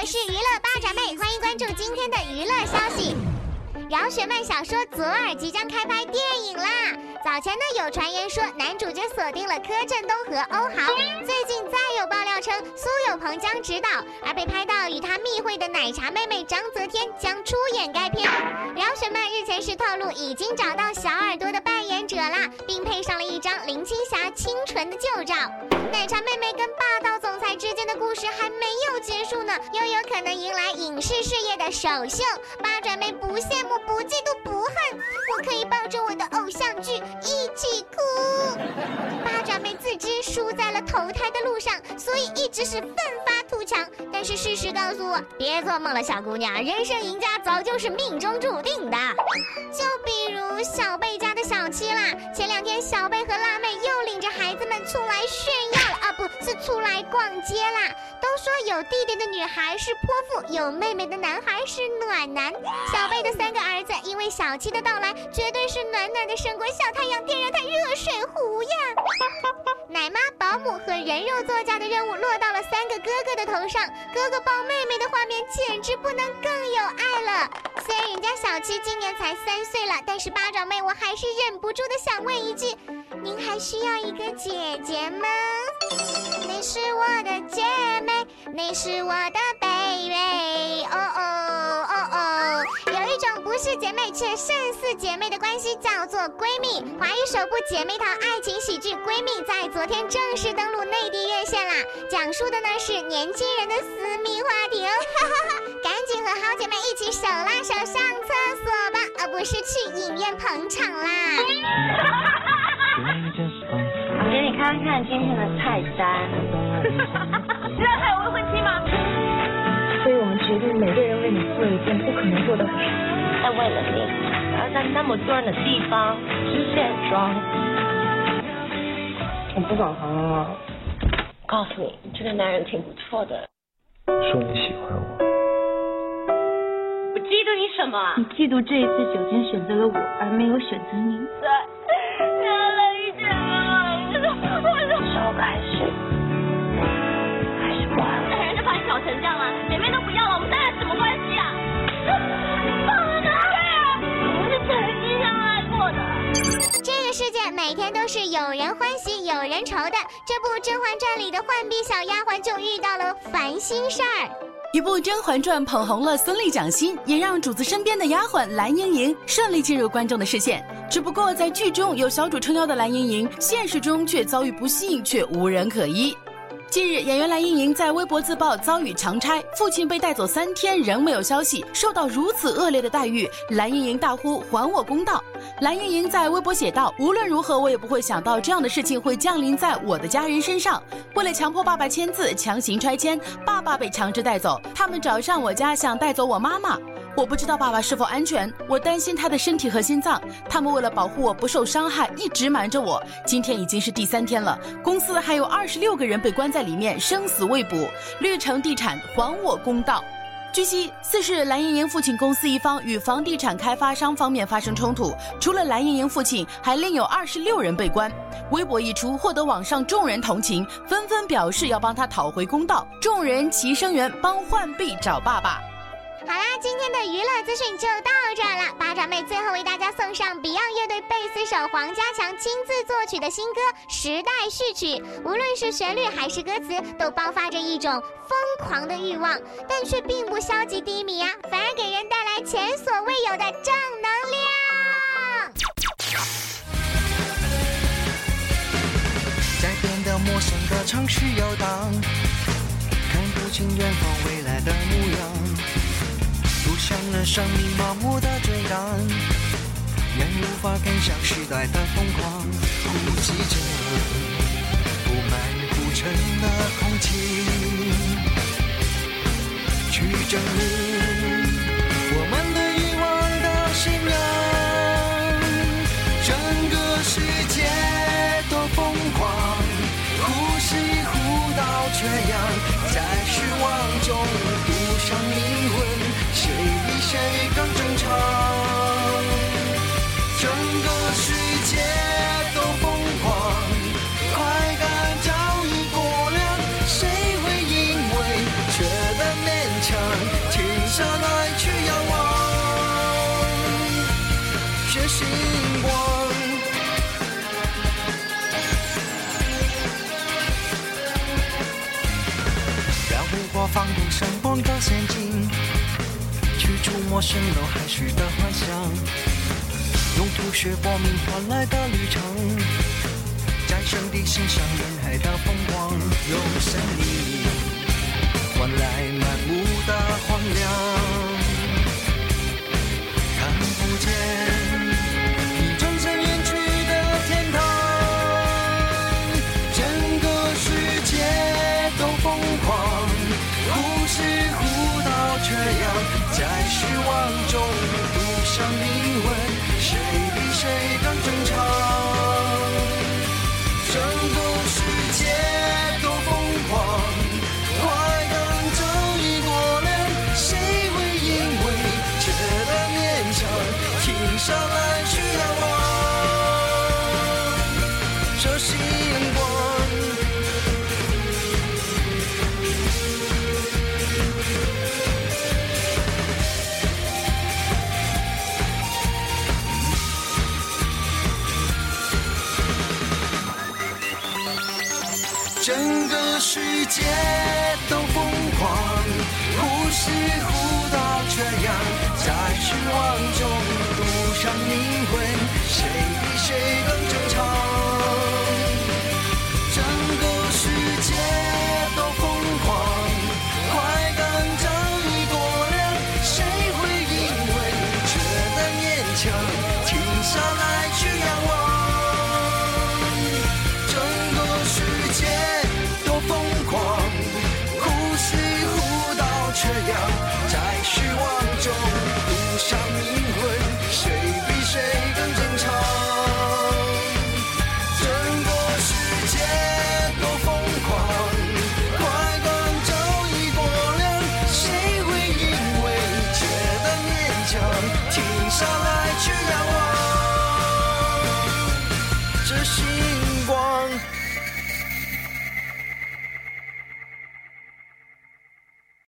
我是娱乐八爪妹，欢迎关注今天的娱乐消息。饶雪漫小说《左耳》即将开拍电影啦！早前呢有传言说男主角锁定了柯震东和欧豪，最近再有爆料称苏有朋将执导，而被拍到与他密会的奶茶妹妹章泽天将出演该片。饶雪漫日前是透露已经找到小耳朵的扮演者啦，并配上了一张林青霞清纯的旧照。奶茶妹妹跟霸道总裁又有可能迎来影视事业的首秀。八爪妹不羡慕。不嫉妒不恨，我可以抱着我的偶像剧一起哭。八爪妹自知输在了投胎的路上，所以一直是奋发图强。但是事实告诉我，别做梦了，小姑娘，人生赢家早就是命中注定的。就比如小贝家的小七啦，前两天小贝和辣妹又领着孩子们出来炫耀，出来逛街啦。都说有弟弟的女孩是泼妇，有妹妹的男孩是暖男。小贝的三个儿子因为小七的到来，绝对是暖暖的胜过小太阳电热毯热水壶呀！奶妈、保姆和人肉作家的任务落到了三个哥哥的头上，哥哥抱妹妹的画面简直不能更有爱了。虽然人家小七今年才三岁了，但是八爪妹我还是忍不住的想问一句：您还需要一个姐姐吗？你是我的姐妹，你是我的 baby，哦哦哦哦。有一种不是姐妹却胜似姐妹的关系，叫做闺蜜。华语首部姐妹淘爱情喜剧《闺蜜》在昨天正式登陆内地院线啦，讲述的呢是年轻人的私密话题哦，哈哈哈！赶紧和好姐妹一起手拉手上厕所吧，而不是去影院捧场啦。看看今天的菜单。知道他有未婚妻吗？所以我们决定每个人为你做一件不可能做的事。但为了你，我要在那么多人的地方卸妆。我不搞黄了。告诉你，这个男人挺不错的。说你喜欢我。我嫉妒你什么？你嫉妒这一次酒精选择了我，而没有选择你。是有人欢喜有人愁的。这部《甄嬛传》里的浣碧小丫鬟就遇到了烦心事儿。一部《甄嬛传》捧红了孙俪蒋欣，也让主子身边的丫鬟蓝盈莹顺利进入观众的视线。只不过在剧中有小主撑腰的蓝盈莹，现实中却遭遇不幸，却无人可依。近日，演员蓝盈莹在微博自曝遭遇强拆，父亲被带走三天仍没有消息，受到如此恶劣的待遇，蓝盈莹大呼还我公道。蓝盈莹在微博写道：“无论如何，我也不会想到这样的事情会降临在我的家人身上。为了强迫爸爸签字，强行拆迁，爸爸被强制带走，他们找上我家想带走我妈妈。我不知道爸爸是否安全，我担心他的身体和心脏。他们为了保护我不受伤害，一直瞒着我。今天已经是第三天了，公司还有二十六个人被关在里面，生死未卜。绿城地产还我公道。”据悉，四是蓝盈莹父亲公司一方与房地产开发商方面发生冲突，除了蓝盈莹父亲，还另有二十六人被关。微博一出，获得网上众人同情，纷纷表示要帮他讨回公道。众人齐声援，帮浣碧找爸爸。好啦，今天的娱乐资讯就到这儿了。八爪妹最后为大家送上 Beyond 乐队贝斯手黄家强亲自作曲的新歌《时代序曲》，无论是旋律还是歌词，都爆发着一种疯狂的欲望，但却并不消极低迷啊，反而给人带来前所未有的正能量。在变得陌生的城市游荡，看不清远方未来的模样。不想让生命盲目的追赶，仍无法跟上时代的疯狂，呼吸着布满浮尘的空气，去证明我们对欲望的信仰。整个世界多疯狂，呼吸呼到缺氧，在失望中赌上灵魂。谁更正常？整个世界都疯狂，快感早已过量。谁会因为缺了勉强停下来，去仰望，去星光？要为我放电，闪光的陷阱。触摸蜃楼海虚的幻想，用吐血搏命换来的旅程，在圣地欣赏人海的风光，用生命换来满目的问，谁比谁更正常？整个世界都疯狂，快感早已过量，谁会因为觉得勉强停下来去仰望这星整个世界都疯狂，忽是忽到缺氧，在失望中赌上灵魂，谁比谁更正常？整个世界都疯狂，快感早已过量，谁会因为觉得勉强停下来去仰望？赌上灵魂，谁比谁更坚强？整个世界都疯狂，快感早已过量，谁会因为觉得勉强停下来。